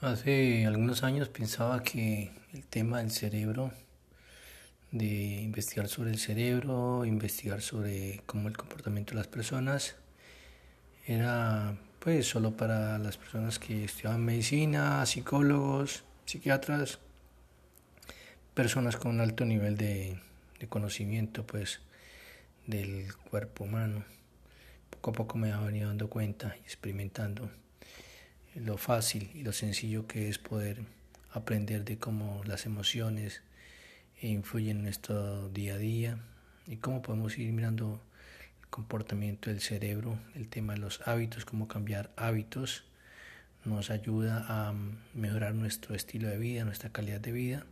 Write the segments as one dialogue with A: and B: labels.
A: Hace algunos años pensaba que el tema del cerebro, de investigar sobre el cerebro, investigar sobre cómo el comportamiento de las personas, era pues solo para las personas que estudiaban medicina, psicólogos, psiquiatras, personas con un alto nivel de, conocimiento pues del cuerpo humano. Poco a poco me ha venido dando cuenta y experimentando lo fácil y lo sencillo que es poder aprender de cómo las emociones influyen en nuestro día a día y cómo podemos ir mirando el comportamiento del cerebro, el tema de los hábitos, cómo cambiar hábitos nos ayuda a mejorar nuestro estilo de vida, nuestra calidad de vida,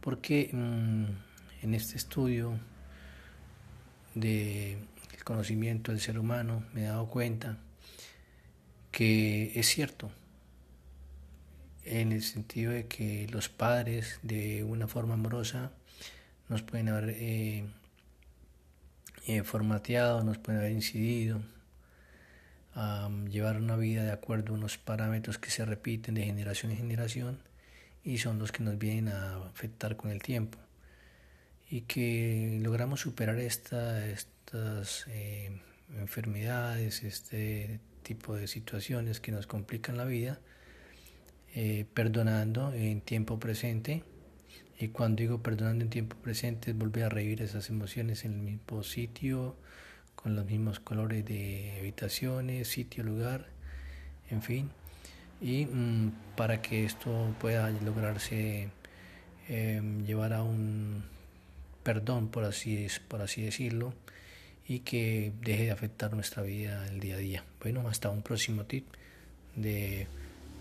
A: porque mm, en este estudio del conocimiento del ser humano me he dado cuenta que es cierto, en el sentido de que los padres de una forma amorosa nos pueden haber eh, eh, formateado, nos pueden haber incidido a llevar una vida de acuerdo a unos parámetros que se repiten de generación en generación y son los que nos vienen a afectar con el tiempo. Y que logramos superar estas eh, enfermedades, este tipo de situaciones que nos complican la vida, eh, perdonando en tiempo presente. Y cuando digo perdonando en tiempo presente es volver a revivir esas emociones en el mismo sitio, con los mismos colores de habitaciones, sitio, lugar, en fin. Y mm, para que esto pueda lograrse em, llevar a un perdón, por así, por así decirlo, y que deje de afectar nuestra vida el día a día. Bueno, hasta un próximo tip de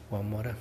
A: Juan Mora.